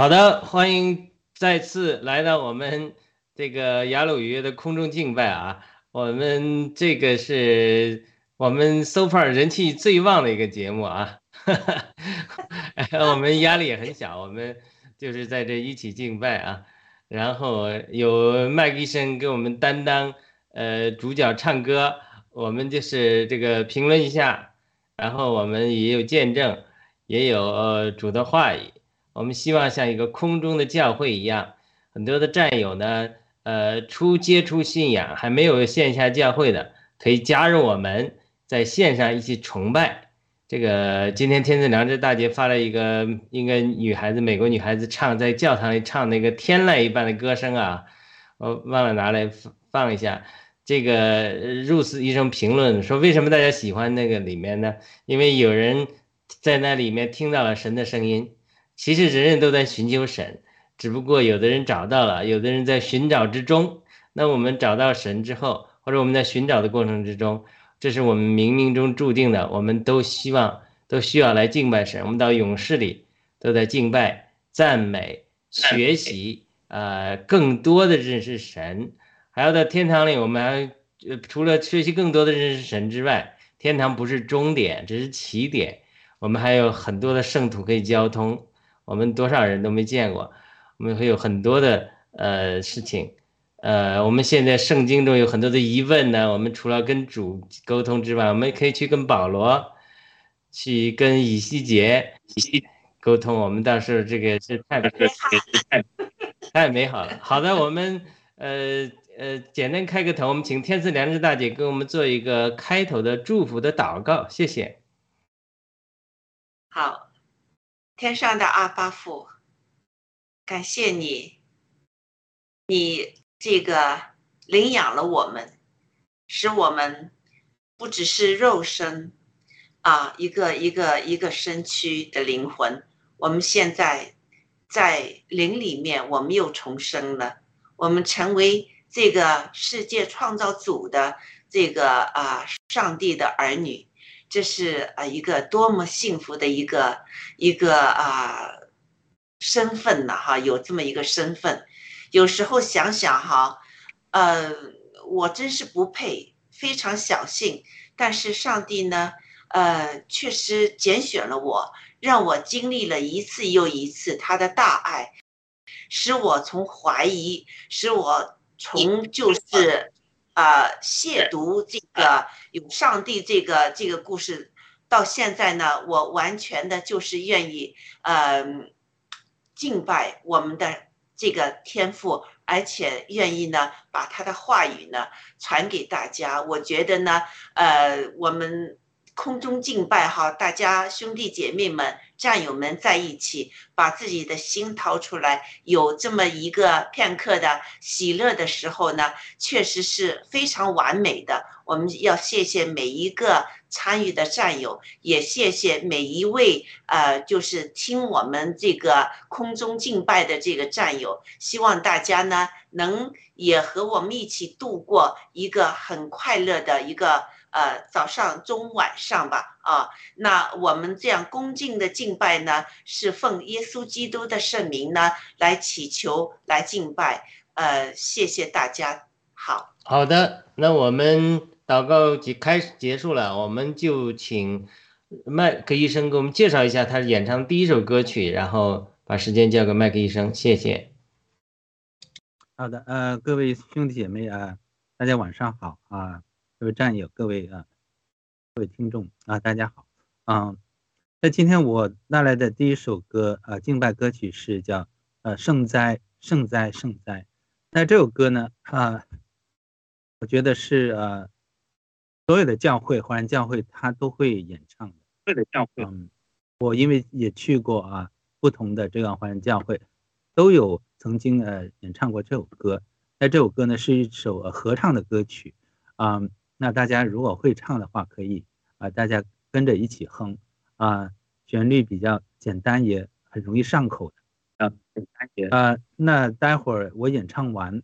好的，欢迎再次来到我们这个雅鲁约的空中敬拜啊！我们这个是我们 so far 人气最旺的一个节目啊，我们压力也很小，我们就是在这一起敬拜啊，然后有麦克医生给我们担当呃主角唱歌，我们就是这个评论一下，然后我们也有见证，也有呃主的话语。我们希望像一个空中的教会一样，很多的战友呢，呃，初接触信仰还没有线下教会的，可以加入我们在线上一起崇拜。这个今天天赐良知大姐发了一个一个女孩子，美国女孩子唱在教堂里唱那个天籁一般的歌声啊，我忘了拿来放放一下。这个 Rose 医生评论说，为什么大家喜欢那个里面呢？因为有人在那里面听到了神的声音。其实人人都在寻求神，只不过有的人找到了，有的人在寻找之中。那我们找到神之后，或者我们在寻找的过程之中，这是我们冥冥中注定的。我们都希望，都需要来敬拜神。我们到勇士里都在敬拜、赞美、学习，呃，更多的认识神。还要到天堂里，我们还呃，除了学习更多的认识神之外，天堂不是终点，只是起点。我们还有很多的圣徒可以交通。我们多少人都没见过，我们会有很多的呃事情，呃，我们现在圣经中有很多的疑问呢。我们除了跟主沟通之外，我们可以去跟保罗，去跟以西结沟通。我们到时候这个是太太 太美好了。好的，我们呃呃简单开个头，我们请天赐良知大姐给我们做一个开头的祝福的祷告，谢谢。好。天上的阿巴父，感谢你，你这个领养了我们，使我们不只是肉身啊，一个一个一个身躯的灵魂。我们现在在灵里面，我们又重生了，我们成为这个世界创造主的这个啊，上帝的儿女。这是啊一个多么幸福的一个一个啊身份呐哈，有这么一个身份，有时候想想哈，呃，我真是不配，非常小幸，但是上帝呢，呃，确实拣选了我，让我经历了一次又一次他的大爱，使我从怀疑，使我从就是。呃，亵渎这个有上帝这个这个故事，到现在呢，我完全的就是愿意呃敬拜我们的这个天赋，而且愿意呢把他的话语呢传给大家。我觉得呢，呃，我们。空中敬拜哈，大家兄弟姐妹们、战友们在一起，把自己的心掏出来，有这么一个片刻的喜乐的时候呢，确实是非常完美的。我们要谢谢每一个参与的战友，也谢谢每一位呃，就是听我们这个空中敬拜的这个战友。希望大家呢，能也和我们一起度过一个很快乐的一个。呃，早上、中、晚上吧，啊，那我们这样恭敬的敬拜呢，是奉耶稣基督的圣名呢来祈求、来敬拜。呃，谢谢大家。好好的，那我们祷告结开始结束了，我们就请麦克医生给我们介绍一下他演唱第一首歌曲，然后把时间交给麦克医生，谢谢。好的，呃，各位兄弟姐妹啊，大家晚上好啊。各位战友，各位啊，各位听众啊，大家好。嗯，那今天我带来的第一首歌啊，敬拜歌曲是叫呃圣哉圣哉圣哉。那这首歌呢啊，我觉得是呃所有的教会华人教会他都会演唱的。对的教会。嗯，我因为也去过啊不同的这个华人教会，都有曾经呃演唱过这首歌。那这首歌呢是一首合唱的歌曲啊。那大家如果会唱的话，可以啊，大家跟着一起哼啊，旋律比较简单，也很容易上口的啊，啊。那待会儿我演唱完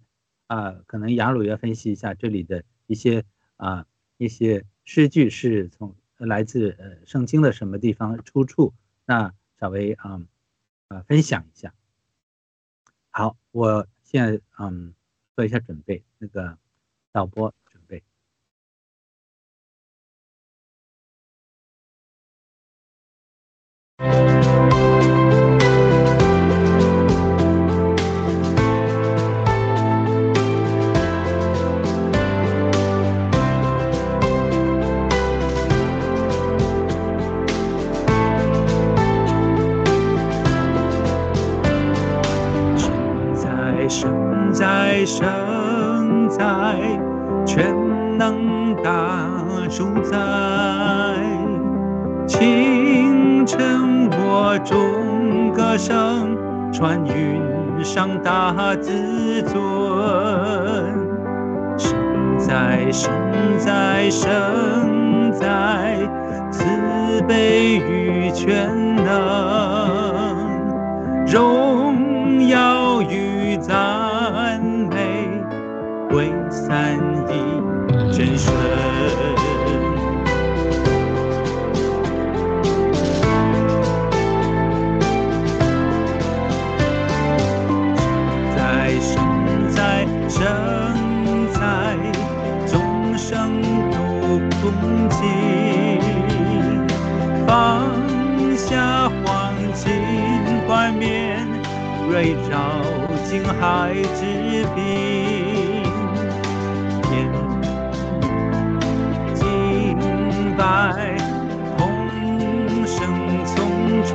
啊，可能雅鲁要分析一下这里的一些啊一些诗句是从来自呃圣经的什么地方出处，那稍微啊啊分享一下好，我现在嗯做一下准备，那个导播生在生在，全能大主宰。清晨我众歌声，传云上大自尊。生在生在生在，慈悲与全能，荣耀与赞美归三一真神。在生在，众生都恭敬，放下黄金冠冕，瑞照金海之滨，天敬拜，同声从出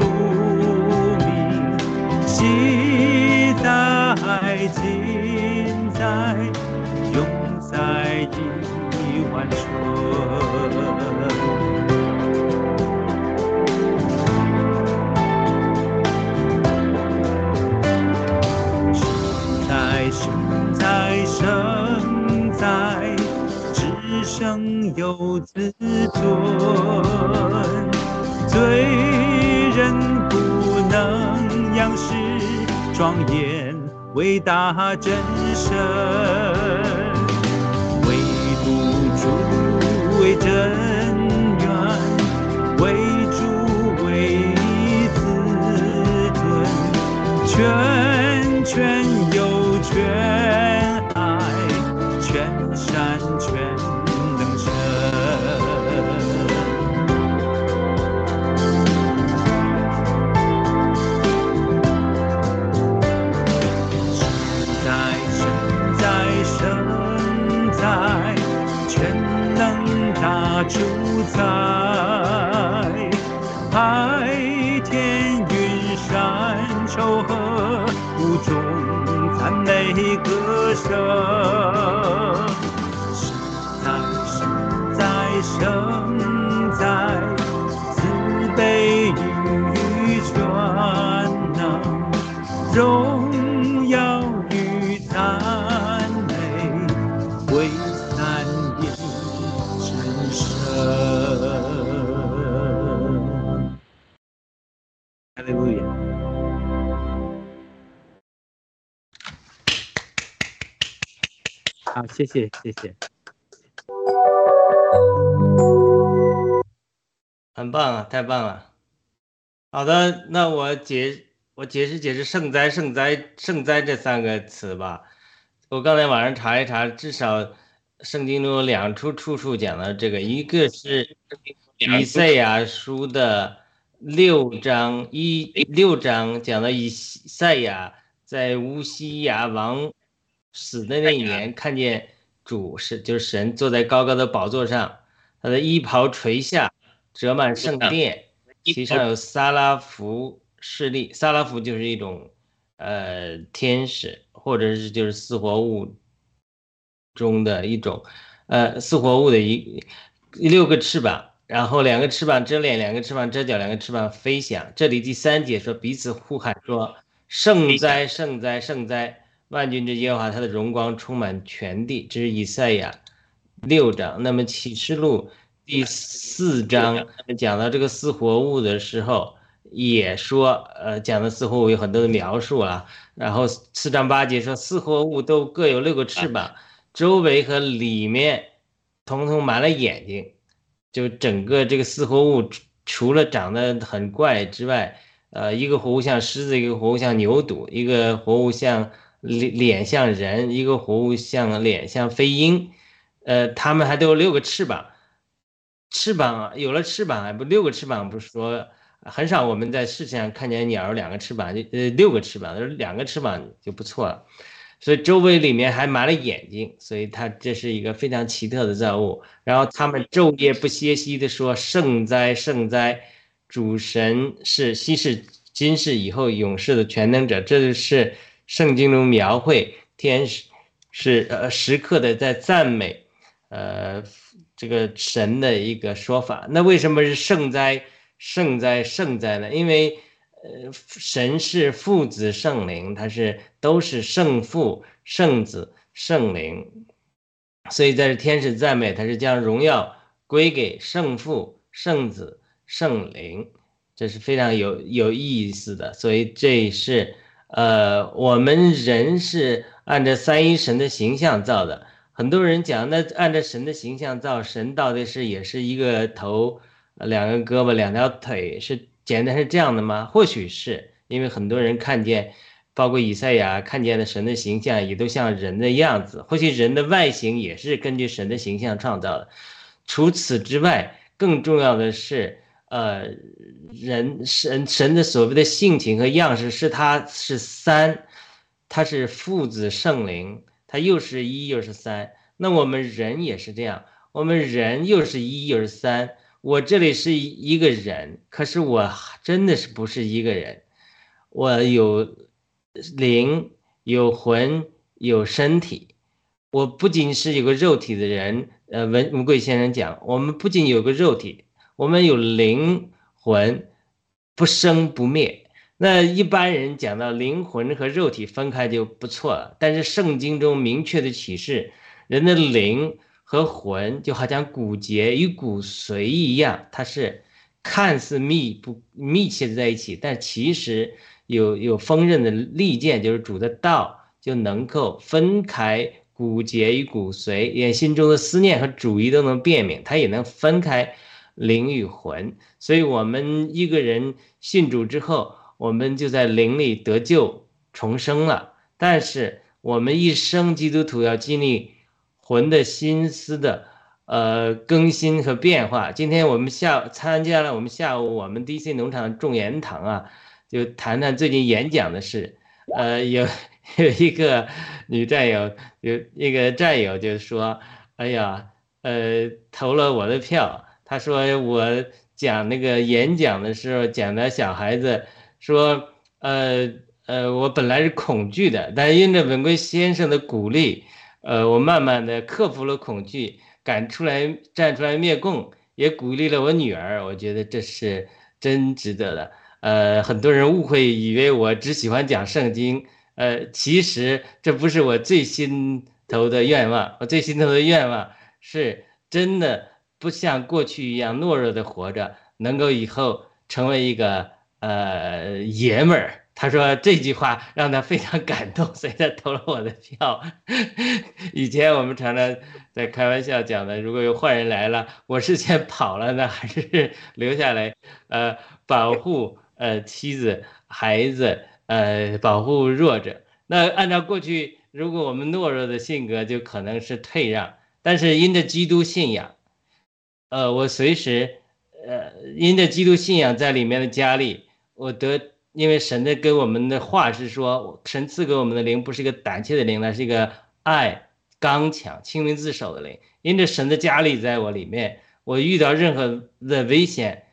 一万春。在生在生在，只生有自尊，罪人不能仰视庄严伟大真神，为真源，为主为自尊，全全有全主宰，海天云山丘壑，无中赞美歌声。生在生在生在，慈悲与全能。谢谢，谢谢。很棒啊，太棒了。好的，那我解我解释解释“圣哉”“圣哉”“圣哉”这三个词吧。我刚才网上查一查，至少圣经中有两处处处讲到这个，一个是以赛亚书的六章一六章讲了以赛亚在乌西亚王死的那一年，看见主是就是神坐在高高的宝座上，他的衣袍垂下，折满圣殿，其上有撒拉弗势力，撒拉弗就是一种呃天使，或者是就是四活物中的一种，呃四活物的一六个翅膀，然后两个翅膀遮脸，两个翅膀遮脚，两个翅膀飞翔。这里第三节说彼此呼喊说：“圣哉，圣哉，圣哉！万军之耶和华，他的荣光充满全地。”这是以赛亚六章。那么启示录第四章讲到这个四活物的时候，也说，呃，讲的四活物有很多的描述啊。然后四章八节说，四活物都各有六个翅膀，周围和里面统统满了眼睛。就整个这个四活物，除了长得很怪之外，呃，一个活物像狮子，一个活物像牛犊，一个活物像脸脸像人，一个活物像脸像飞鹰，呃，它们还都有六个翅膀，翅膀有了翅膀还，不六个翅膀，不是说很少我们在世界上看见鸟两个翅膀，就呃六个翅膀，两个翅膀就不错了。所以周围里面还埋了眼睛，所以它这是一个非常奇特的造物。然后他们昼夜不歇息的说：“圣哉，圣哉！主神是昔世、今世、以后永世的全能者。”这就是圣经中描绘天使是呃时刻的在赞美，呃这个神的一个说法。那为什么是圣哉、圣哉、圣哉呢？因为。呃，神是父子圣灵，他是都是圣父、圣子、圣灵，所以在这天使赞美，他是将荣耀归给圣父、圣子、圣灵，这是非常有有意思的。所以这是呃，我们人是按照三一神的形象造的。很多人讲，那按照神的形象造，神到底是也是一个头、两个胳膊、两条腿是？简单是这样的吗？或许是因为很多人看见，包括以赛亚看见的神的形象也都像人的样子。或许人的外形也是根据神的形象创造的。除此之外，更重要的是，呃，人神神的所谓的性情和样式是他是三，他是父子圣灵，他又是一又是三。那我们人也是这样，我们人又是一又是三。我这里是一个人，可是我真的是不是一个人，我有灵、有魂、有身体。我不仅是有个肉体的人，呃，文文贵先生讲，我们不仅有个肉体，我们有灵魂，不生不灭。那一般人讲到灵魂和肉体分开就不错了，但是圣经中明确的启示，人的灵。和魂就好像骨节与骨髓一样，它是看似密不密切的在一起，但其实有有锋刃的利剑，就是主的道就能够分开骨节与骨髓，连心中的思念和主意都能辨明，它也能分开灵与魂。所以，我们一个人信主之后，我们就在灵里得救重生了。但是，我们一生基督徒要经历。魂的心思的，呃，更新和变化。今天我们下参加了我们下午我们 DC 农场众言堂啊，就谈谈最近演讲的事。呃，有有一个女战友，有一个战友就说：“哎呀，呃，投了我的票。”他说我讲那个演讲的时候讲的小孩子说：“呃呃，我本来是恐惧的，但因着文贵先生的鼓励。”呃，我慢慢的克服了恐惧，敢出来站出来灭共，也鼓励了我女儿。我觉得这是真值得的。呃，很多人误会以为我只喜欢讲圣经，呃，其实这不是我最心头的愿望。我最心头的愿望是真的不像过去一样懦弱的活着，能够以后成为一个呃爷们儿。他说这句话让他非常感动，所以他投了我的票。以前我们常常在开玩笑讲的，如果有坏人来了，我是先跑了呢，还是 留下来？呃，保护呃妻子、孩子，呃，保护弱者。那按照过去，如果我们懦弱的性格，就可能是退让。但是因着基督信仰，呃，我随时，呃，因着基督信仰在里面的加力，我得。因为神的给我们的话是说，神赐给我们的灵不是一个胆怯的灵，那是一个爱、刚强、清明自守的灵。因着神的加力在我里面，我遇到任何的危险，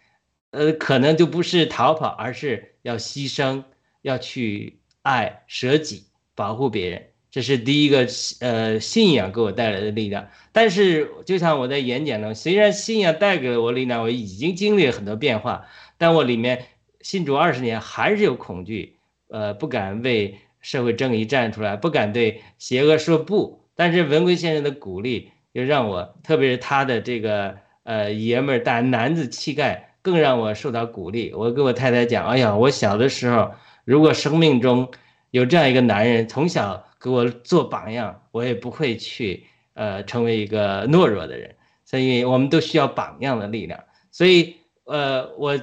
呃，可能就不是逃跑，而是要牺牲，要去爱、舍己、保护别人。这是第一个，呃，信仰给我带来的力量。但是，就像我在演讲中，虽然信仰带给了我力量，我已经经历了很多变化，但我里面。信主二十年还是有恐惧，呃，不敢为社会正义站出来，不敢对邪恶说不。但是文贵先生的鼓励，又让我，特别是他的这个呃爷们儿大男子气概，更让我受到鼓励。我跟我太太讲，哎呀，我小的时候，如果生命中有这样一个男人，从小给我做榜样，我也不会去呃成为一个懦弱的人。所以我们都需要榜样的力量。所以呃我。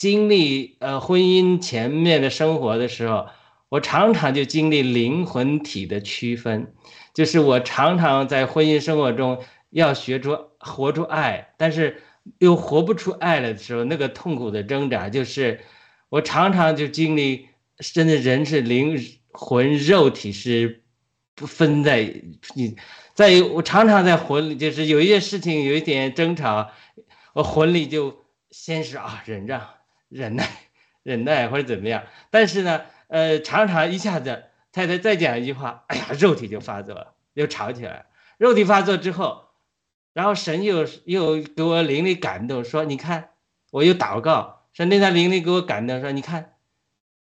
经历呃婚姻前面的生活的时候，我常常就经历灵魂体的区分，就是我常常在婚姻生活中要学出活出爱，但是又活不出爱了的时候，那个痛苦的挣扎，就是我常常就经历，真的人是灵魂肉体是不分在你。在于我常常在魂里，就是有一些事情有一点争吵，我魂里就先是啊忍让、忍耐、忍耐或者怎么样，但是呢，呃，常常一下子太太再讲一句话，哎呀，肉体就发作了，又吵起来。肉体发作之后，然后神又又给我灵力感动，说你看，我又祷告，神那他灵里给我感动，说你看，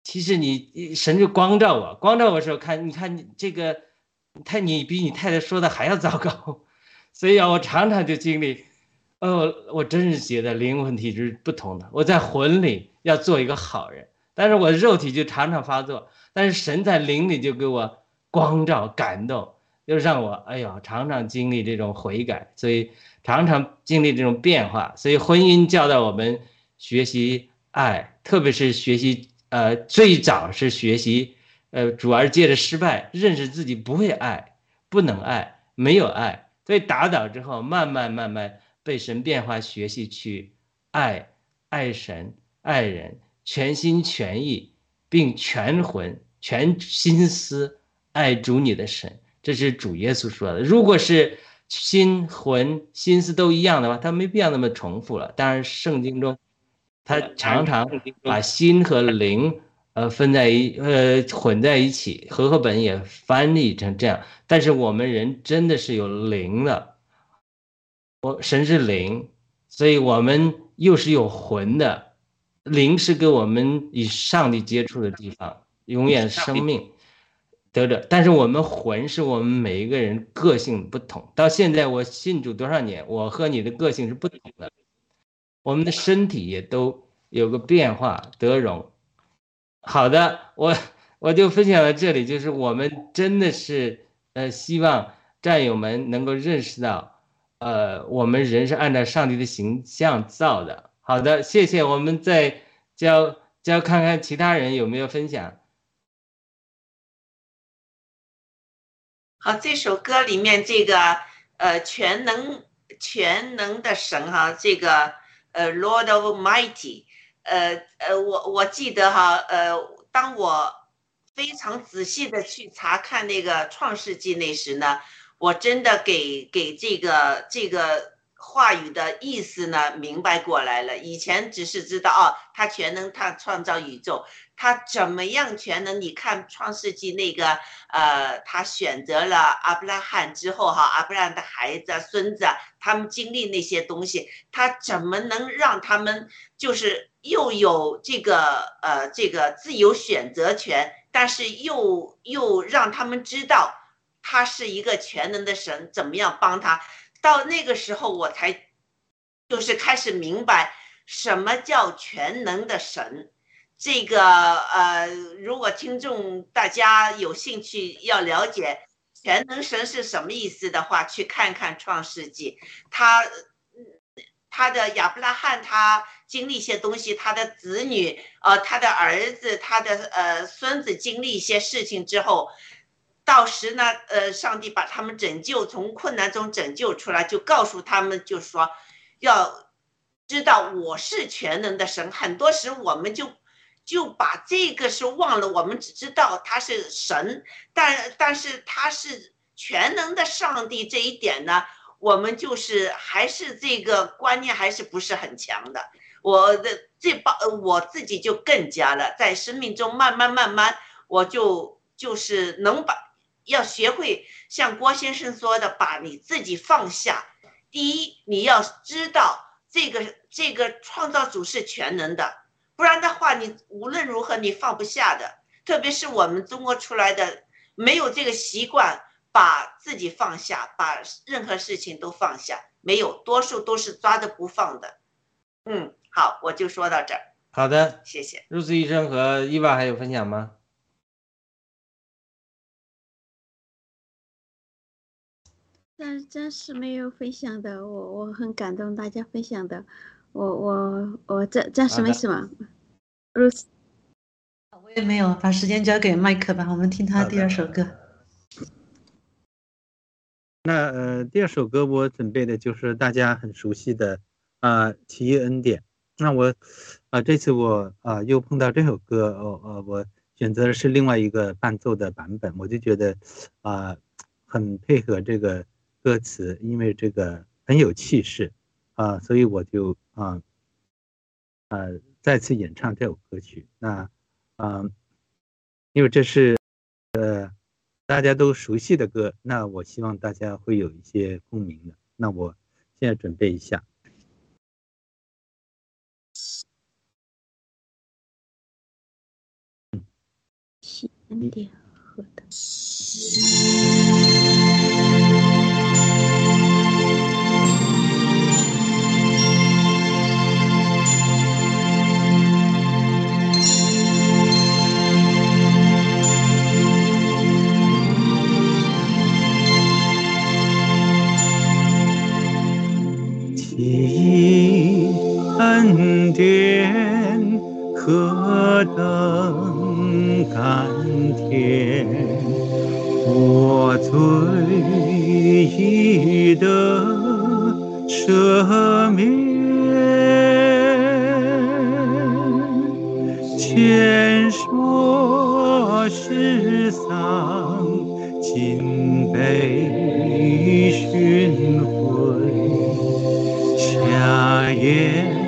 其实你神就光照我，光照我的时候看，你看你这个。太你比你太太说的还要糟糕，所以啊，我常常就经历，哦，我真是觉得灵魂体质不同的。我在魂里要做一个好人，但是我肉体就常常发作，但是神在灵里就给我光照感动，又让我哎呦常常经历这种悔改，所以常常经历这种变化。所以婚姻教导我们学习爱，特别是学习呃最早是学习。呃，主要是借着失败认识自己不会爱，不能爱，没有爱，所以打倒之后，慢慢慢慢被神变化，学习去爱，爱神，爱人，全心全意，并全魂全心思爱主你的神，这是主耶稣说的。如果是心魂心思都一样的话，他没必要那么重复了。当然，圣经中他常常把心和灵。呃，分在一呃混在一起，和合本也翻译成这样。但是我们人真的是有灵的，我神是灵，所以我们又是有魂的。灵是跟我们与上帝接触的地方，永远生命得着。但是我们魂是我们每一个人个性不同。到现在我信主多少年，我和你的个性是不同的，我们的身体也都有个变化得荣。好的，我我就分享到这里，就是我们真的是呃，希望战友们能够认识到，呃，我们人是按照上帝的形象造的。好的，谢谢。我们再教教看看其他人有没有分享。好，这首歌里面这个呃，全能全能的神哈，这个呃，Lord of Mighty。呃呃，我我记得哈，呃，当我非常仔细的去查看那个《创世纪》那时呢，我真的给给这个这个话语的意思呢明白过来了。以前只是知道哦，他全能，他创造宇宙。他怎么样全能？你看《创世纪》那个，呃，他选择了阿布拉罕之后，哈，阿布拉罕的孩子、孙子，他们经历那些东西，他怎么能让他们就是又有这个，呃，这个自由选择权，但是又又让他们知道他是一个全能的神，怎么样帮他？到那个时候，我才就是开始明白什么叫全能的神。这个呃，如果听众大家有兴趣要了解全能神是什么意思的话，去看看创世纪，他他的亚伯拉罕他经历一些东西，他的子女呃，他的儿子，他的呃孙子经历一些事情之后，到时呢呃，上帝把他们拯救从困难中拯救出来，就告诉他们，就说要知道我是全能的神。很多时我们就。就把这个是忘了，我们只知道他是神，但但是他是全能的上帝这一点呢，我们就是还是这个观念还是不是很强的。我的这帮我自己就更加了，在生命中慢慢慢慢，我就就是能把要学会像郭先生说的，把你自己放下。第一，你要知道这个这个创造主是全能的。不然的话，你无论如何你放不下的，特别是我们中国出来的，没有这个习惯，把自己放下，把任何事情都放下，没有，多数都是抓着不放的。嗯，好，我就说到这儿。好的，谢谢。入子医生和伊娃还有分享吗？但真是没有分享的，我我很感动大家分享的。我我我这这样是好的没事吗？Ruth，我也没有，把时间交给麦克吧，我们听他第二首歌。那呃，第二首歌我准备的就是大家很熟悉的啊，呃《奇异恩典》。那我啊、这次我啊、又碰到这首歌，哦呃，我选择的是另外一个伴奏的版本，我就觉得啊、很配合这个歌词，因为这个很有气势啊、所以我就啊呃再次演唱这首歌曲。那啊、因为这是呃。大家都熟悉的歌，那我希望大家会有一些共鸣的。那我现在准备一下。喜恩典和的。典何等甘甜，我罪已得赦免，前说世上尽被寻回。下眼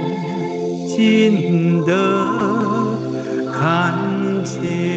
心的看见，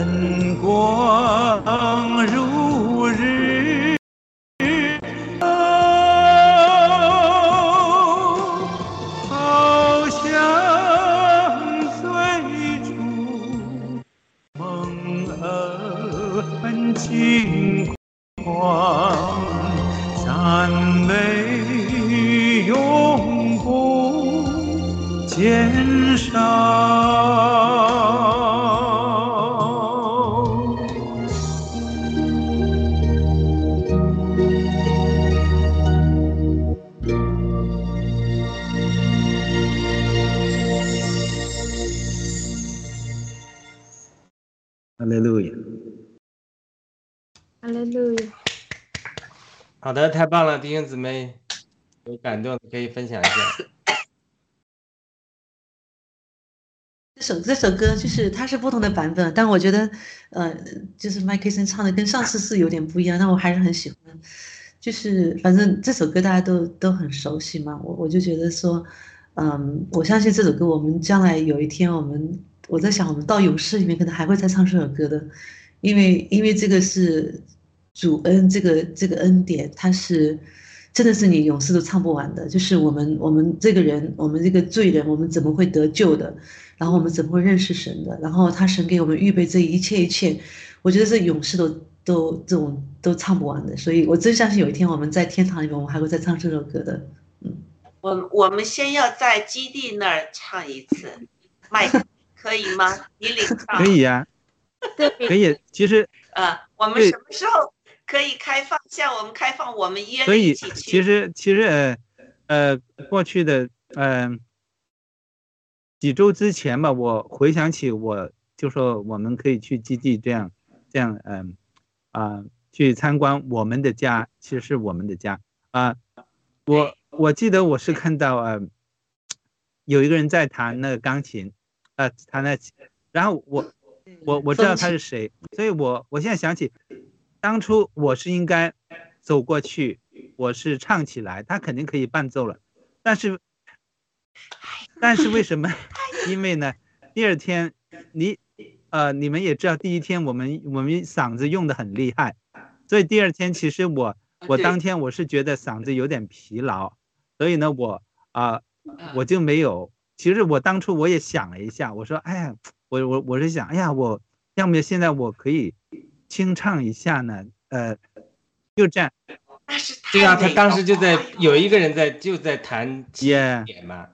灯光如弟兄姊妹，有感动可以分享一下。这首这首歌就是它是不同的版本，但我觉得，呃，就是麦克森唱的跟上次是有点不一样，但我还是很喜欢。就是反正这首歌大家都都很熟悉嘛，我我就觉得说，嗯，我相信这首歌我们将来有一天我们我在想我们到勇士里面可能还会再唱这首歌的，因为因为这个是主恩这个这个恩典，它是真的是你永世都唱不完的，就是我们我们这个人我们这个罪人我们怎么会得救的？然后我们怎么会认识神的？然后他神给我们预备这一切一切，我觉得这永世都都这种都唱不完的。所以我真相信有一天我们在天堂里面，我们还会再唱这首歌的。嗯，我我们先要在基地那儿唱一次，麦克可以吗？你领唱可以呀、对，可以。其实呃，我们什么时候可以开放？向我们开放，我们约了所以一起去。其实其实呃呃过去的呃几周之前吧，我回想起我就说我们可以去基地这样这样嗯啊、去参观我们的家，其实是我们的家啊、我我记得我是看到呃有一个人在弹那个钢琴，呃弹那，然后我我我知道他是谁，所以我我现在想起，当初我是应该走过去，我是唱起来，他肯定可以伴奏了，但是，但是为什么？因为呢，第二天你，呃，你们也知道，第一天我们我们嗓子用的很厉害，所以第二天其实我我当天我是觉得嗓子有点疲劳，所以呢，我啊、嗯我就没有。其实我当初我也想了一下，我说，哎呀，我我我是想，哎呀，我要么现在我可以清唱一下呢，呃，就这样，那是太对啊，他当时就在有一个人在就在弹耶点嘛，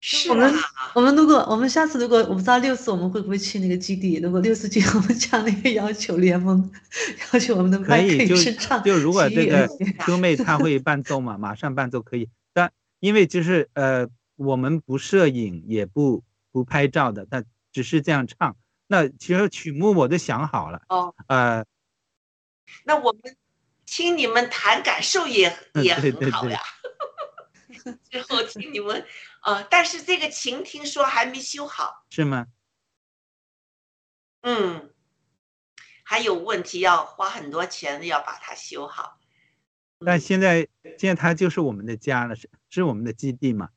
是我们啊，我们如果我们下次如果我不知道六四我们会不会去那个基地？如果六次去，我们向那个要求联盟，要求我们的麦克也可以就是唱就如果这个兄妹她会伴奏嘛，马上伴奏可以。但因为就是呃，我们不摄影也不不拍照的，但只是这样唱。那其实曲目我都想好了，哦，呃，那我们听你们谈感受也嗯也对对对很好呀。最后听你们，呃，但是这个琴听说还没修好，是吗？嗯，还有问题要花很多钱要把它修好。但现在现在它就是我们的家了，是是我们的基地嘛，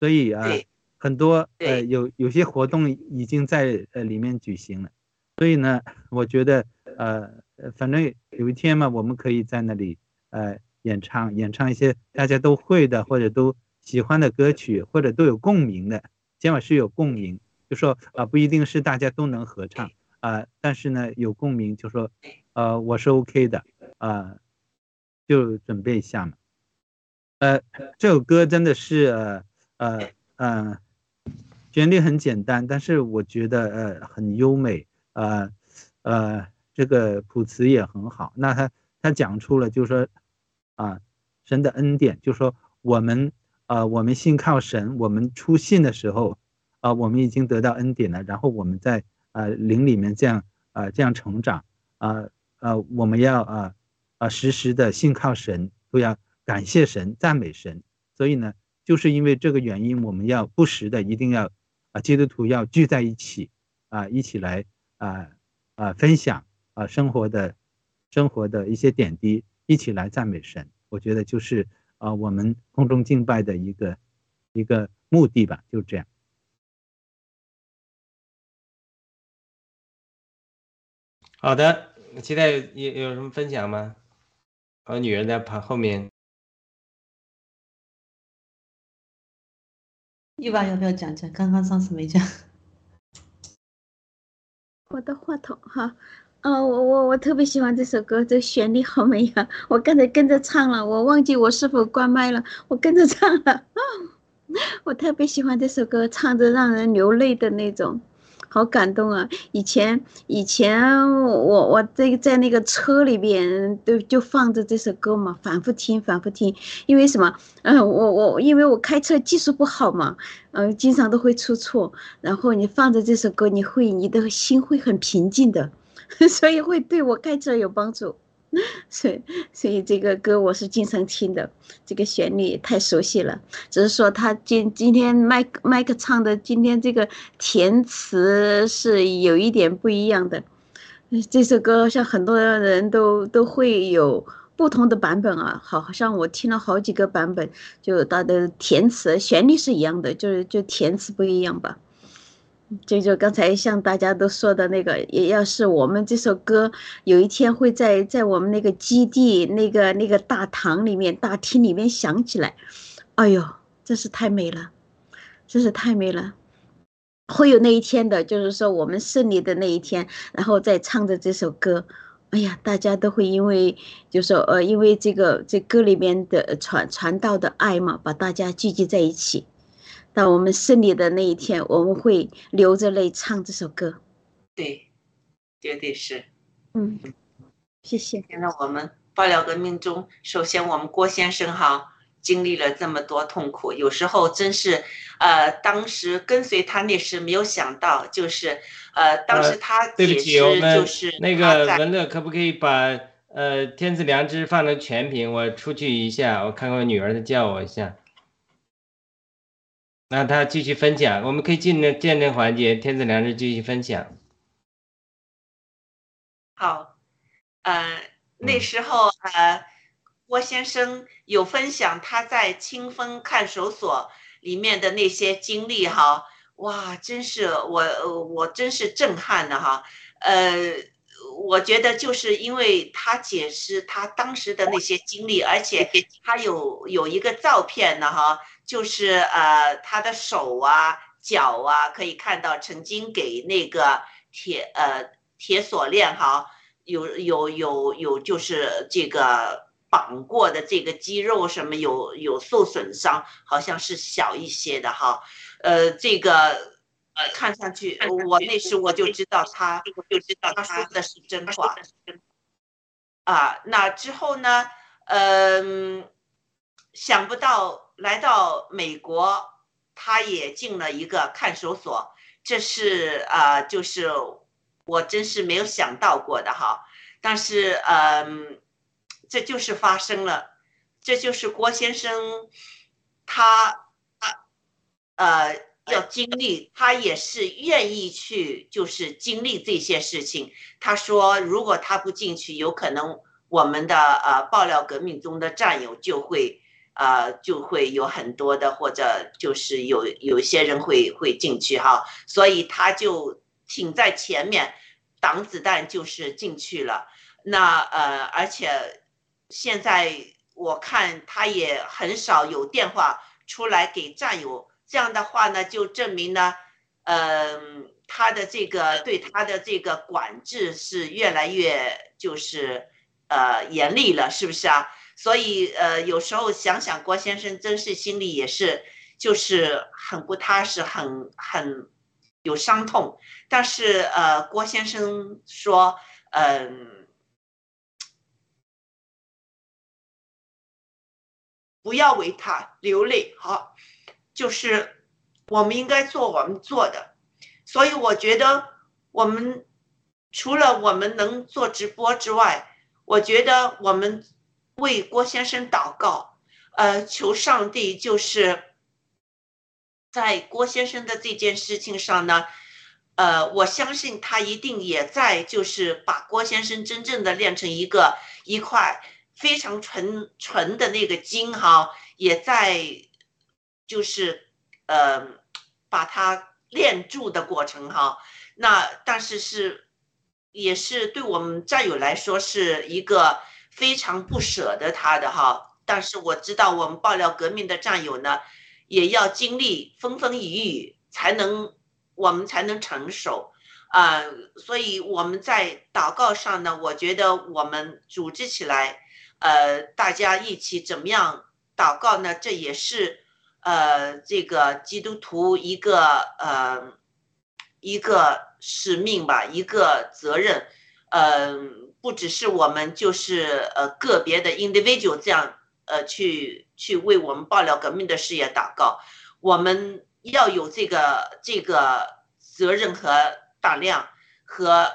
所以啊对很多呃有有些活动已经在呃里面举行了，所以呢，我觉得呃呃反正有一天嘛，我们可以在那里呃演唱演唱一些大家都会的或者都喜欢的歌曲，或者都有共鸣的，起码是有共鸣，就说啊、不一定是大家都能合唱啊、但是呢有共鸣，就说呃我是 OK 的啊、就准备一下嘛。呃，这首歌真的是呃呃呃，旋律很简单，但是我觉得呃很优美，呃呃这个谱词也很好。那他他讲出了就是说啊、神的恩典，就是说我们呃我们信靠神，我们出信的时候啊、我们已经得到恩典了，然后我们在呃灵里面这样啊、这样成长啊呃我们要啊啊时时的信靠神，都要感谢神、赞美神。所以呢，就是因为这个原因，我们要不时的一定要啊，基督徒要聚在一起啊，一起来啊啊分享啊生活的生活的一些点滴，一起来赞美神。我觉得就是啊我们空中敬拜的一个一个目的吧，就这样。好的，期待有有什么分享吗？我女人在旁后面，一娃要不要讲讲？刚刚上次没讲。我的话筒哈，呃，我我我特别喜欢这首歌，这旋律好美呀、我刚才跟着唱了，我忘记我是否关麦了，我跟着唱了。我特别喜欢这首歌，唱着让人流泪的那种，好感动啊！以前以前我我在在那个车里边都就放着这首歌嘛，反复听反复听，因为什么？嗯、我我因为我开车技术不好嘛，嗯、经常都会出错，然后你放着这首歌，你会你的心会很平静的，所以会对我开车有帮助。所以所以这个歌我是经常听的，这个旋律太熟悉了。只是说他今今天麦克麦克唱的今天这个填词是有一点不一样的。这首歌像很多人都都会有不同的版本啊，好像我听了好几个版本，就它的填词旋律是一样的，就是就填词不一样吧。就就刚才像大家都说的那个，也要是我们这首歌有一天会在在我们那个基地那个那个大堂里面大厅里面响起来，哎呦，真是太美了，真是太美了。会有那一天的，就是说我们胜利的那一天，然后再唱着这首歌，哎呀，大家都会因为，就说呃，因为这个这歌里面的传传道的爱嘛，把大家聚集在一起。到我们胜利的那一天，我们会流着泪唱这首歌。对，绝对是。嗯，谢谢。现在我们爆料革命中，首先我们郭先生哈。经历了这么多痛苦，有时候真是，呃，当时跟随他那时没有想到，就是，呃，当时他解释就是那个文乐，可不可以把呃天赐良知放成全屏？我出去一下，我看看我女儿在叫我一下。那他继续分享，我们可以进入见证环节，天子良知继续分享。好，呃，那时候呃。郭先生有分享他在清风看守所里面的那些经历哈，哇，真是我我真是震撼的哈，呃，我觉得就是因为他解释他当时的那些经历，而且他有有一个照片呢哈，就是呃他的手啊脚啊可以看到曾经给那个铁呃铁锁链哈有有有有就是这个。绑过的这个肌肉什么有有受损伤，好像是小一些的哈，呃，这个呃看上去我那时我就知道他就知道他说的是真话，啊，那之后呢，嗯，想不到来到美国，他也进了一个看守所，这是啊，就是我真是没有想到过的哈，但是嗯。这就是发生了，这就是郭先生，他他呃要经历，他也是愿意去，就是经历这些事情。他说，如果他不进去，有可能我们的呃爆料革命中的战友就会呃就会有很多的，或者就是有有些人会会进去哈，所以他就挺在前面挡子弹，就是进去了。那呃而且。现在我看他也很少有电话出来给战友，这样的话呢，就证明呢，嗯，他的这个对他的这个管制是越来越就是呃严厉了，是不是啊？所以呃，有时候想想郭先生真是心里也是就是很不踏实，很很有伤痛。但是呃，郭先生说，嗯。不要为他流泪，好，就是我们应该做我们做的。所以我觉得，我们除了我们能做直播之外，我觉得我们为郭先生祷告，呃，求上帝就是在郭先生的这件事情上呢，呃，我相信他一定也在，就是把郭先生真正的练成一个一块。非常纯纯的那个金哈，也在就是呃把它炼铸的过程哈。那但是是也是对我们战友来说是一个非常不舍得他的哈。但是我知道我们爆料革命的战友呢，也要经历风风雨雨才能我们才能成熟啊。所以我们在祷告上呢，我觉得我们组织起来。呃，大家一起怎么样祷告呢？这也是呃，这个基督徒一个呃一个使命吧，一个责任。嗯，不只是我们，就是呃个别的 individual 这样呃去去为我们爆料革命的事业祷告。我们要有这个这个责任和胆量和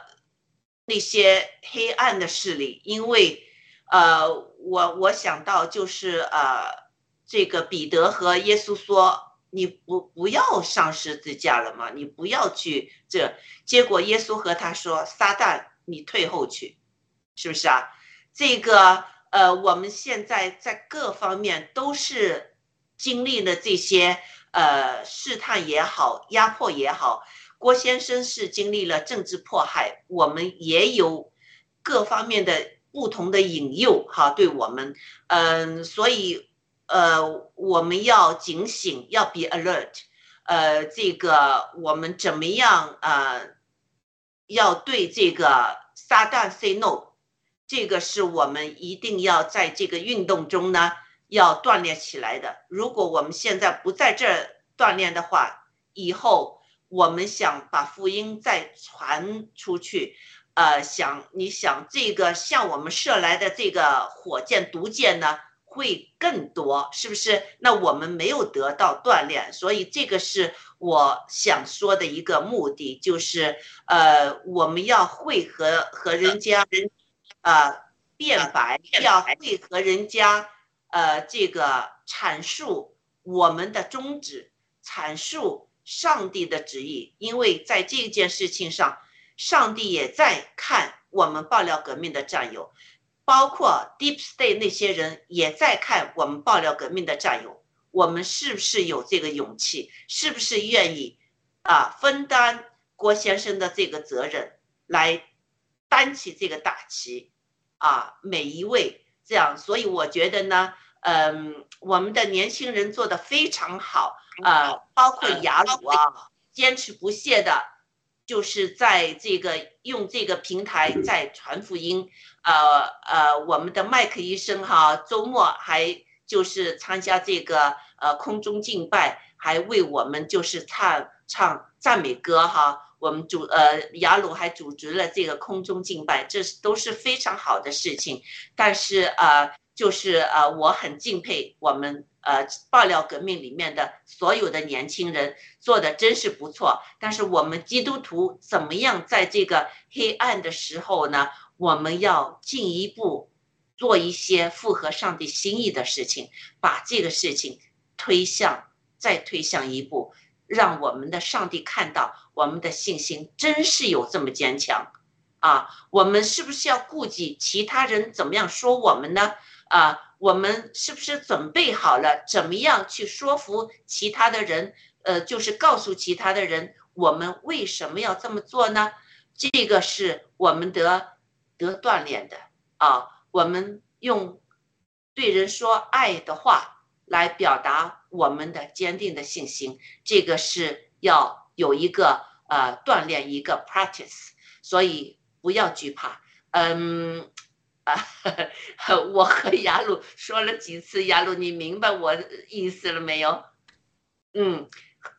那些黑暗的势力，因为。呃，我我想到就是呃，这个彼得和耶稣说，你不不要上十字架了吗？你不要去这。结果耶稣和他说，撒旦，你退后去，是不是啊？这个呃，我们现在在各方面都是经历了这些呃试探也好，压迫也好。郭先生是经历了政治迫害，我们也有各方面的不同的引诱，哈，对我们，嗯，所以，呃，我们要警醒，要 be alert，呃，这个我们怎么样啊？要对这个撒旦 say no，这个是我们一定要在这个运动中呢要锻炼起来的。如果我们现在不在这锻炼的话，以后。我们想把福音再传出去，呃，想你想这个向我们射来的这个火箭毒箭呢，会更多，是不是？那我们没有得到锻炼，所以这个是我想说的一个目的，就是呃，我们要会和和人家人，呃，辩白，要会和人家，呃，这个阐述我们的宗旨，阐述。上帝的旨意，因为在这件事情上，上帝也在看我们爆料革命的战友，包括 Deep State 那些人也在看我们爆料革命的战友。我们是不是有这个勇气？是不是愿意啊分担郭先生的这个责任，来担起这个大旗啊？每一位这样，所以我觉得呢，嗯，我们的年轻人做的非常好。呃，包括雅鲁啊，坚持不懈的，就是在这个用这个平台在传福音。呃呃，我们的麦克医生哈，周末还就是参加这个呃空中敬拜，还为我们就是唱唱赞美歌哈。我们组呃雅鲁还组织了这个空中敬拜，这是都是非常好的事情。但是呃，就是呃，我很敬佩我们。呃，爆料革命里面的所有的年轻人做的真是不错，但是我们基督徒怎么样在这个黑暗的时候呢？我们要进一步做一些符合上帝心意的事情，把这个事情推向再推向一步，让我们的上帝看到我们的信心真是有这么坚强啊！我们是不是要顾及其他人怎么样说我们呢？啊？我们是不是准备好了？怎么样去说服其他的人？呃，就是告诉其他的人，我们为什么要这么做呢？这个是我们得得锻炼的啊。我们用对人说爱的话来表达我们的坚定的信心，这个是要有一个呃锻炼一个 practice，所以不要惧怕，嗯。啊 我和雅鲁说了几次，雅鲁，你明白我意思了没有？嗯，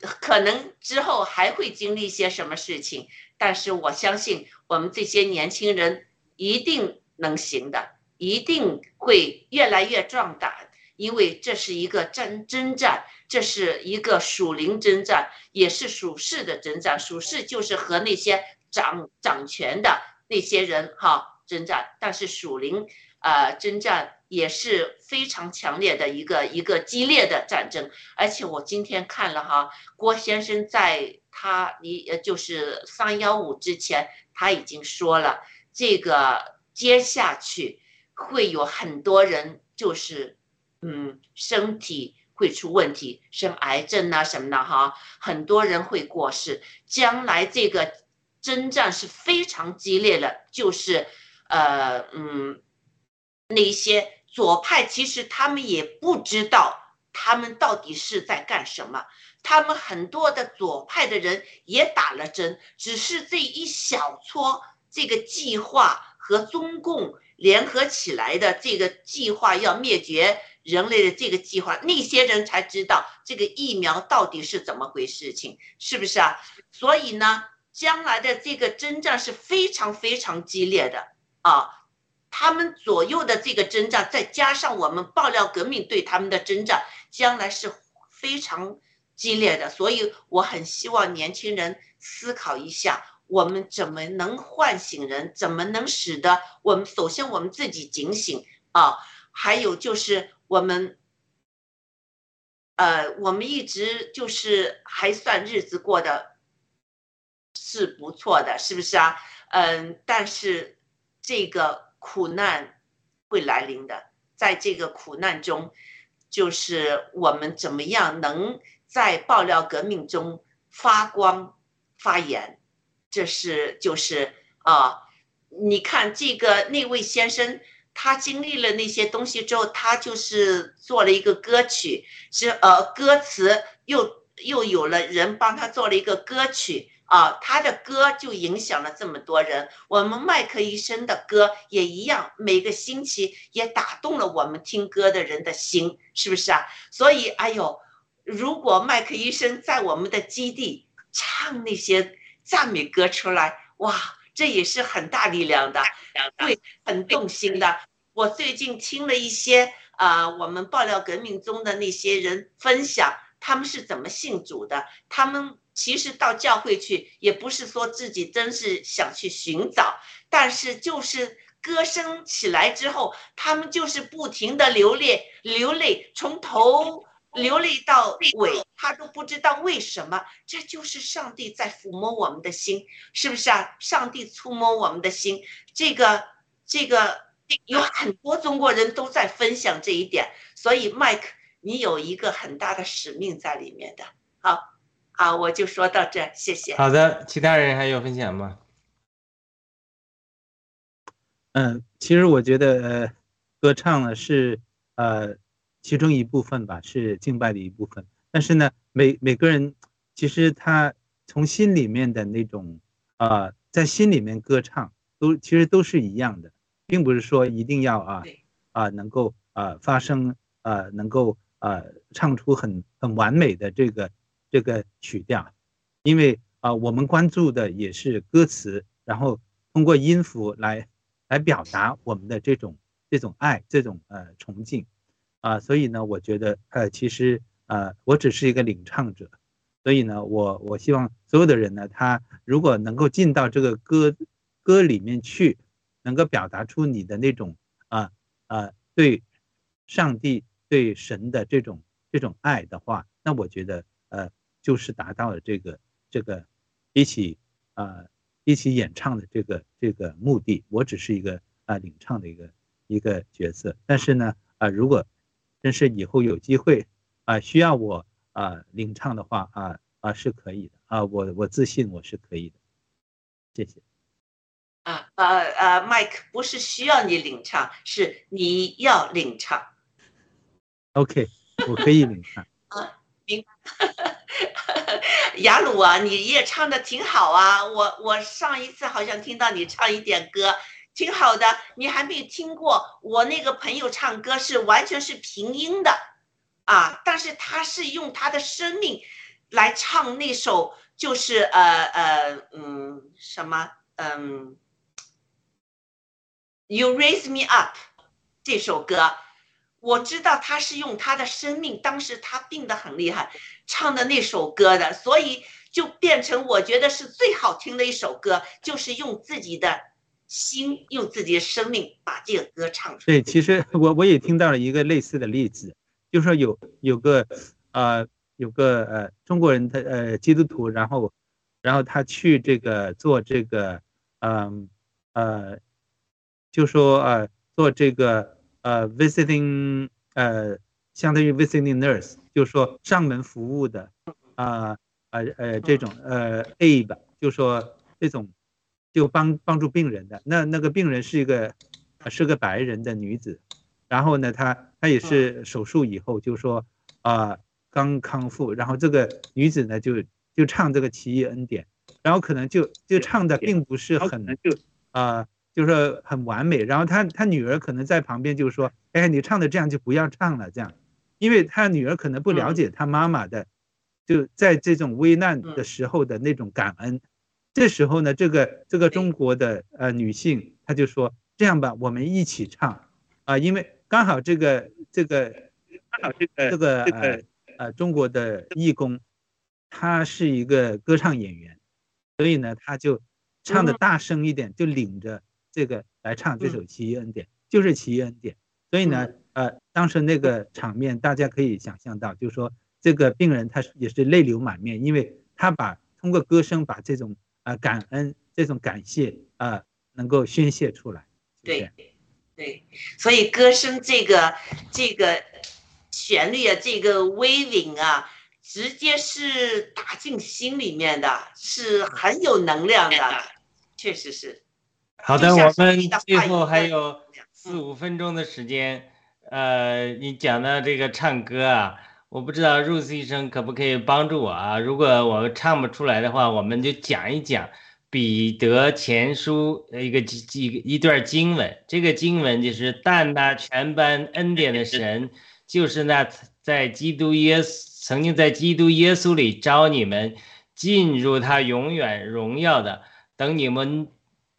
可能之后还会经历些什么事情，但是我相信我们这些年轻人一定能行的，一定会越来越壮大，因为这是一个真征战，这是一个属灵征战，也是属世的征战。属世就是和那些掌掌权的那些人哈。征战，但是属灵，呃，征战也是非常强烈的一个一个激烈的战争。而且我今天看了哈，郭先生在他离呃就是三幺五之前，他已经说了，这个接下去会有很多人就是嗯身体会出问题，生癌症啊什么的哈，很多人会过世。将来这个征战是非常激烈的，就是。呃嗯，那些左派其实他们也不知道他们到底是在干什么。他们很多的左派的人也打了针，只是这一小撮这个计划和中共联合起来的这个计划要灭绝人类的这个计划，那些人才知道这个疫苗到底是怎么回事情，是不是啊？所以呢，将来的这个征战是非常非常激烈的。啊，他们左右的这个征战，再加上我们爆料革命对他们的征战，将来是非常激烈的。所以我很希望年轻人思考一下，我们怎么能唤醒人，怎么能使得我们首先我们自己警醒，啊，还有就是我们，呃，我们一直就是还算日子过得是不错的，是不是啊？嗯，但是这个苦难会来临的，在这个苦难中，就是我们怎么样能在爆料革命中发光发言，这是就是啊，你看这个那位先生。他经历了那些东西之后，他就是做了一个歌曲，是呃歌词又又有了人帮他做了一个歌曲啊，他的歌就影响了这么多人。我们麦克医生的歌也一样，每个星期也打动了我们听歌的人的心，是不是啊？所以，哎呦，如果麦克医生在我们的基地唱那些赞美歌出来，哇！这也是很大力量的，会很动心的。我最近听了一些啊，我们爆料革命中的那些人分享，他们是怎么信主的。他们其实到教会去，也不是说自己真是想去寻找，但是就是歌声起来之后，他们就是不停的流泪，流泪从头。流泪到尾，他都不知道为什么，这就是上帝在抚摸我们的心，是不是啊？上帝触摸我们的心，这个这个有很多中国人都在分享这一点，所以麦克，你有一个很大的使命在里面的。好，好，我就说到这，谢谢。好的，其他人还有分享吗？嗯，其实我觉得，呃，歌唱呢是，呃。其中一部分吧，是敬拜的一部分。但是呢，每每个人其实他从心里面的那种啊，在心里面歌唱，都其实都是一样的，并不是说一定要啊啊能够啊发声啊能够啊唱出很很完美的这个这个曲调，因为啊我们关注的也是歌词，然后通过音符来来表达我们的这种这种爱，这种呃崇敬。啊，所以呢，我觉得，呃，其实，呃，我只是一个领唱者，所以呢，我我希望所有的人呢，他如果能够进到这个歌歌里面去，能够表达出你的那种啊啊对上帝对神的这种这种爱的话，那我觉得，呃，就是达到了这个这个一起啊一起演唱的这个这个目的。我只是一个啊领唱的一个一个角色，但是呢，啊，如果真是以后有机会啊，需要我啊领唱的话啊啊是可以的啊，我我自信我是可以的，谢谢。啊呃呃，麦克不是需要你领唱，是你要领唱。OK，我可以领唱。啊，雅鲁啊，你也唱的挺好啊，我我上一次好像听到你唱一点歌。挺好的，你还没听过我那个朋友唱歌是完全是平音的，啊，但是他是用他的生命来唱那首，就是呃呃嗯什么嗯，You raise me up 这首歌，我知道他是用他的生命，当时他病得很厉害，唱的那首歌的，所以就变成我觉得是最好听的一首歌，就是用自己的。心用自己的生命把这个歌唱出来。对，其实我我也听到了一个类似的例子，就说有有个呃有个呃中国人他呃基督徒，然后然后他去这个做这个嗯呃就说呃做这个呃 visiting 呃相当于 visiting nurse，就是说上门服务的啊呃呃这种呃 A 吧，就说这种。就帮帮助病人的那那个病人是一个是个白人的女子，然后呢，她她也是手术以后就说啊刚康复，然后这个女子呢就就唱这个奇异恩典，然后可能就就唱的并不是很就啊就是很完美，然后她她女儿可能在旁边就说，哎，你唱的这样就不要唱了。这样，因为她女儿可能不了解她妈妈的就在这种危难的时候的那种感恩。这时候呢，这个这个中国的呃女性，她就说这样吧，我们一起唱。啊，因为刚好这个这个刚好这个这个呃呃中国的义工，他是一个歌唱演员，所以呢，他就唱的大声一点，就领着这个来唱这首《奇异恩典》，就是《奇异恩典》。所以呢，呃，当时那个场面大家可以想象到，就是说这个病人他也是泪流满面，因为他把通过歌声把这种呃感恩、这种感谢呃能够宣泄出来。对，对，所以歌声这个这个旋律啊，这个 waving 啊，直接是打进心里面的，是很有能量的，确实是。好的，我们最后还有四五分钟的时间，呃，你讲到这个唱歌啊，我不知道 Rose 医生可不可以帮助我啊？如果我唱不出来的话，我们就讲一讲。彼得前书一个几几一段经文，这个经文就是但那全班恩典的神，就是那在基督耶稣曾经在基督耶稣里招你们进入他永远荣耀的，等你们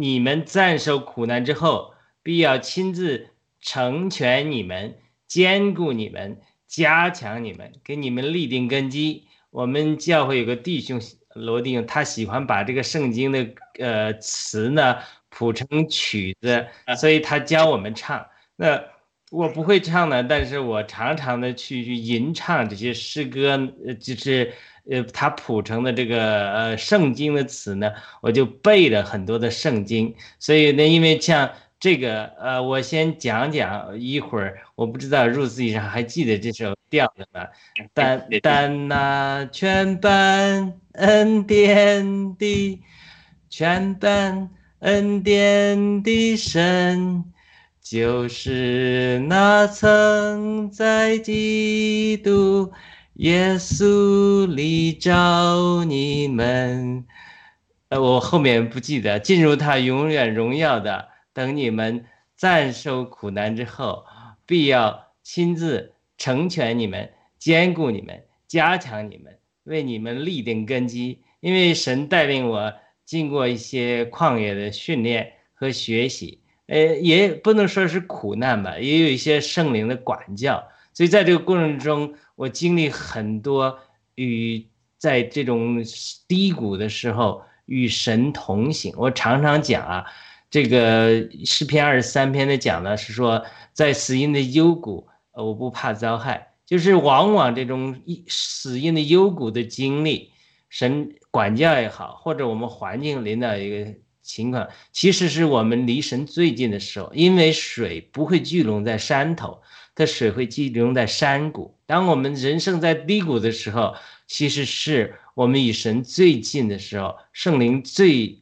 你们暂受苦难之后，必要亲自成全你们，兼顾你们，加强你们，给你们立定根基。我们教会有个弟兄。罗定他喜欢把这个圣经的呃词呢谱成曲子，所以他教我们唱。那我不会唱呢，但是我常常的去去吟唱这些诗歌，呃，就是呃他谱成的这个呃圣经的词呢，我就背了很多的圣经。所以呢，因为像。这个呃，我先讲讲一会儿，我不知道入字上还记得这首调子吗？但但那全班恩典的，全班恩典的神，就是那曾在基督耶稣里召你们，呃，我后面不记得，进入他永远荣耀的。等你们暂受苦难之后，必要亲自成全你们，兼顾你们，加强你们，为你们立定根基。因为神带领我经过一些旷野的训练和学习，呃，也不能说是苦难吧，也有一些圣灵的管教。所以在这个过程中，我经历很多与在这种低谷的时候与神同行。我常常讲啊。这个诗篇二十三篇的讲的是说，在死荫的幽谷，我不怕遭害。就是往往这种一死荫的幽谷的经历，神管教也好，或者我们环境临到一个情况，其实是我们离神最近的时候。因为水不会聚拢在山头，它水会聚拢在山谷。当我们人生在低谷的时候，其实是我们与神最近的时候，圣灵最。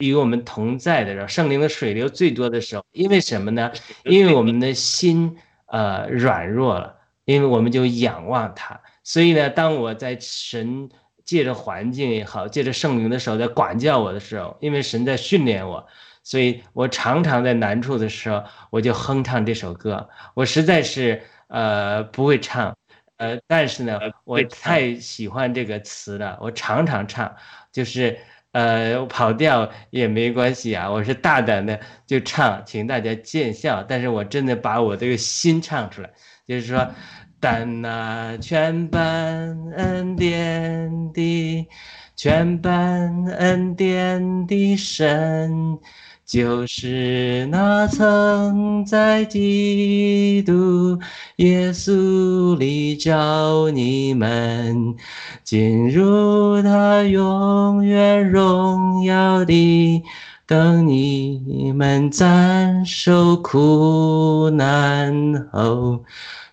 与我们同在的时候，圣灵的水流最多的时候，因为什么呢？因为我们的心呃软弱了，因为我们就仰望他。所以呢，当我在神借着环境也好，借着圣灵的时候在管教我的时候，因为神在训练我，所以我常常在难处的时候，我就哼唱这首歌。我实在是呃不会唱，呃，但是呢，我太喜欢这个词了，我常常唱，就是。呃，跑调也没关系啊，我是大胆的就唱，请大家见笑。但是我真的把我这个心唱出来，就是说，但那全班恩典的，全班恩典的神。就是那曾在基督耶稣里召你们进入他永远荣耀的，等你们暂受苦难后，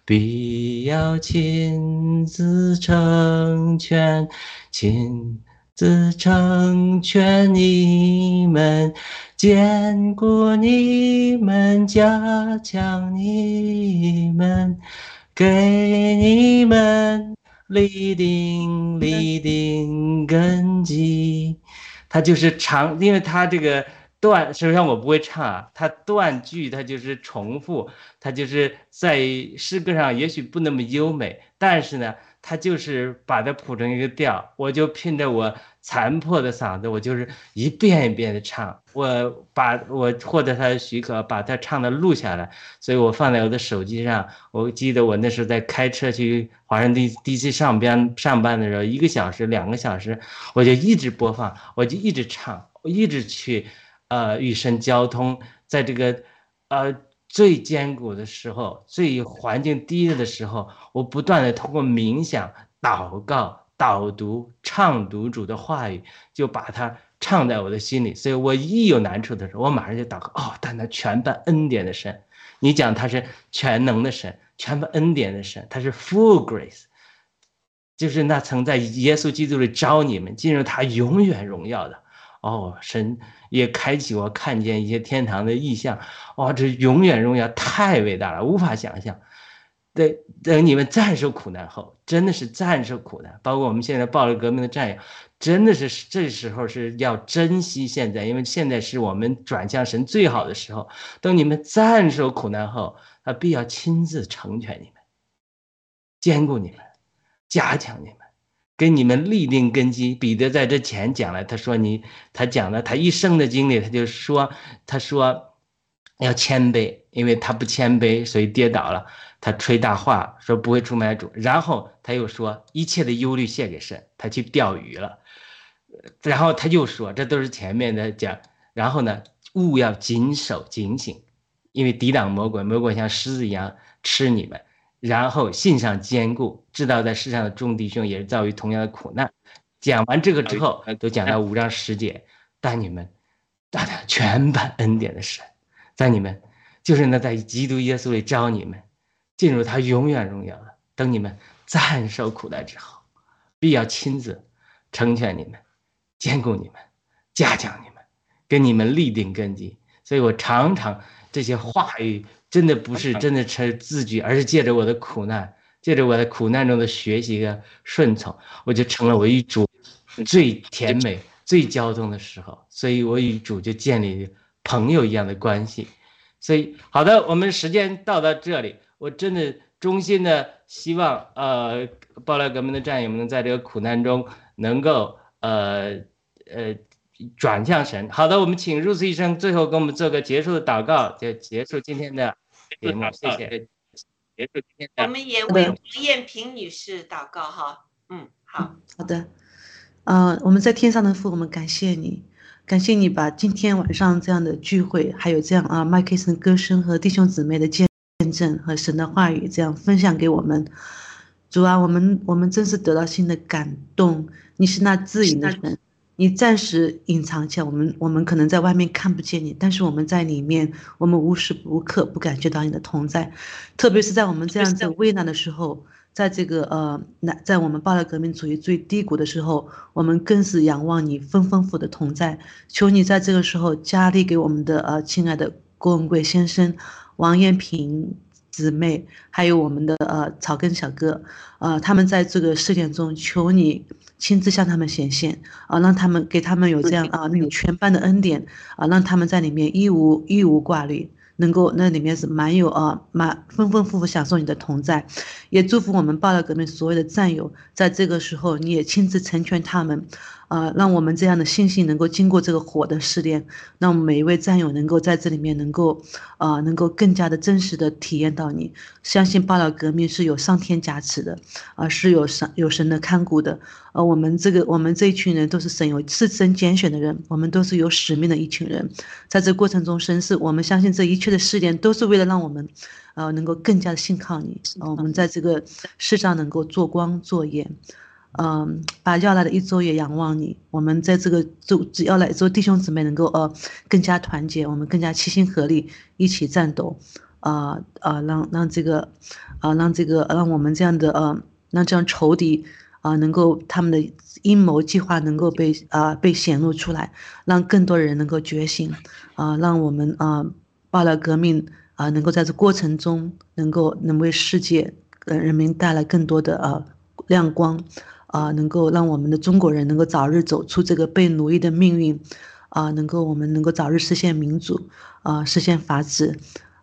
必要亲自成全，亲自成全你们。坚固你们，加强你们，给你们立定立定根基。它就是长，因为它这个断，实际上我不会唱啊。它断句，它就是重复，它就是在诗歌上也许不那么优美，但是呢。他就是把它谱成一个调，我就拼着我残破的嗓子，我就是一遍一遍的唱。我把我获得他的许可，把他唱的录下来，所以我放在我的手机上。我记得我那时候在开车去华盛顿 DC 上边上班的时候，一个小时、两个小时，我就一直播放，我就一直唱，我一直去，呃，与神交通，在这个，呃。最艰苦的时候，最环境低的时候，我不断的通过冥想、祷告、导读、唱读主的话语，就把它唱在我的心里。所以我一有难处的时候，我马上就祷告。哦，但那全班恩典的神，你讲他是全能的神，全班恩典的神，他是 full grace，就是那曾在耶稣基督里招你们进入他永远荣耀的。哦，神也开启我看见一些天堂的意象。哦，这永远荣耀太伟大了，无法想象。等等，你们战胜苦难后，真的是战胜苦难。包括我们现在暴力革命的战友，真的是这时候是要珍惜现在，因为现在是我们转向神最好的时候。等你们战胜苦难后，他必要亲自成全你们，兼顾你们，加强你们。给你们立定根基。彼得在这前讲了，他说你，他讲了他一生的经历，他就说，他说要谦卑，因为他不谦卑，所以跌倒了。他吹大话，说不会出卖主。然后他又说一切的忧虑献给神，他去钓鱼了。然后他又说，这都是前面的讲。然后呢，勿要谨守警醒，因为抵挡魔鬼，魔鬼像狮子一样吃你们。然后信上坚固，知道在世上的众弟兄也是遭遇同样的苦难。讲完这个之后，都讲到五章十节，但你们，大家全版恩典的神，在你们，就是那在基督耶稣里招你们，进入他永远荣耀的。等你们暂受苦难之后，必要亲自成全你们，兼顾你们，加强你们，跟你们立定根基。所以我常常这些话语。真的不是真的成自觉，而是借着我的苦难，借着我的苦难中的学习和顺从，我就成了我与主最甜美、最交通的时候。所以我与主就建立朋友一样的关系。所以，好的，我们时间到到这里，我真的衷心的希望，呃，暴乱革命的战友们能在这个苦难中能够，呃，呃。转向神。好的，我们请入 c 医生最后给我们做个结束的祷告，就结束今天的节目。谢谢。结束今天。我们也为王艳萍女士祷告哈。嗯，好好的。呃，我们在天上的父，我们感谢你，感谢你把今天晚上这样的聚会，还有这样啊麦克森歌声和弟兄姊妹的见证和神的话语这样分享给我们。主啊，我们我们真是得到新的感动。你是那自营的神。你暂时隐藏起来，我们我们可能在外面看不见你，但是我们在里面，我们无时无刻不感觉到你的同在，特别是在我们这样子危难的时候，在这个呃，那在我们巴勒革命处于最低谷的时候，我们更是仰望你丰丰富的同在。求你在这个时候加力给我们的呃亲爱的郭文贵先生、王艳平姊妹，还有我们的呃草根小哥，呃，他们在这个事件中，求你。亲自向他们显现啊，让他们给他们有这样啊那种全班的恩典啊，让他们在里面一无一无挂虑，能够那里面是蛮有啊蛮丰丰富富享受你的同在，也祝福我们报了革命所有的战友，在这个时候你也亲自成全他们。啊，让我们这样的信心能够经过这个火的试炼，让我们每一位战友能够在这里面能够，啊，能够更加的真实的体验到你，相信巴老革命是有上天加持的，啊，是有神有神的看顾的，呃，我们这个我们这一群人都是神有是神拣选的人，我们都是有使命的一群人，在这过程中，神是我们相信这一切的试炼都是为了让我们，呃，能够更加的信靠你，啊，我们在这个世上能够做光做盐。嗯，把要来的一周也仰望你。我们在这个周只要来一周，弟兄姊妹能够呃更加团结，我们更加齐心合力，一起战斗，啊啊，让让这个啊让这个让我们这样的呃让这样仇敌啊能够他们的阴谋计划能够被啊被显露出来，让更多人能够觉醒啊，让我们啊报了革命啊能够在这过程中能够能为世界呃人民带来更多的呃亮光。啊，能够让我们的中国人能够早日走出这个被奴役的命运，啊，能够我们能够早日实现民主，啊，实现法治，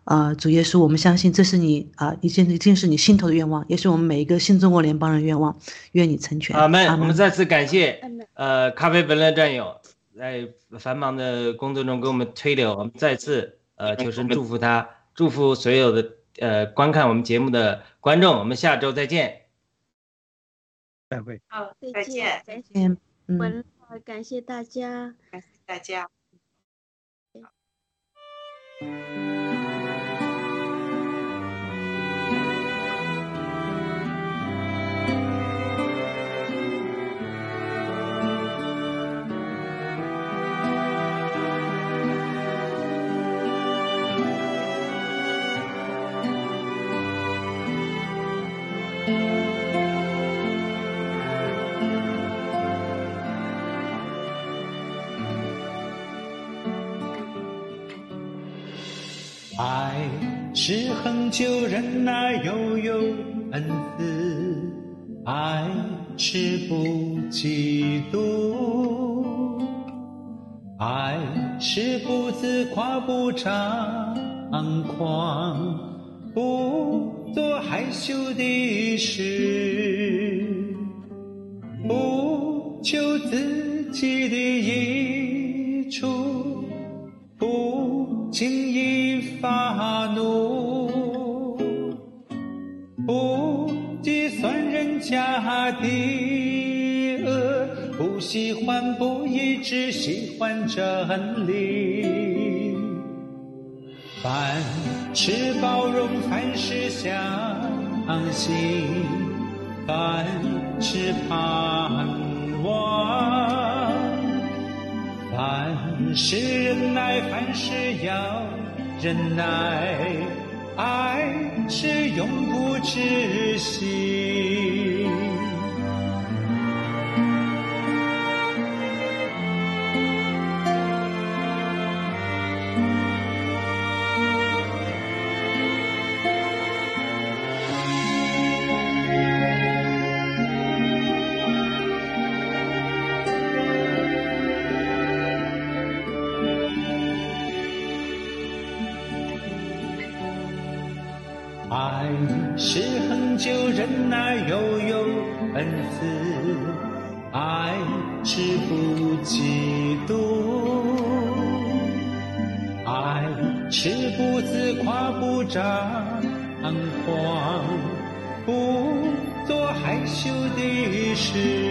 啊，主耶稣，我们相信这是你啊，一件一定是你心头的愿望，也是我们每一个新中国联邦人愿望，愿你成全。阿门。我们再次感谢，呃，咖啡本乐战友在繁忙的工作中给我们推流，我们再次呃求神祝福他，祝福所有的呃观看我们节目的观众，我们下周再见。再会。好，再见，再见。嗯，感谢大家，感谢大家。爱是恒久忍耐，又有恩慈；爱是不嫉妒，爱是不自夸，不张狂，不做害羞的事，不求自己的益处，不轻易发怒，不计算人家的恶，不喜欢不义，只喜欢真理。凡事包容，凡事相信，凡事盼望，凡事忍耐，凡事要忍耐，爱是永不止息。是恒久忍耐，又有恩慈；爱是不嫉妒，爱是不自夸，不张狂，不做害羞的事，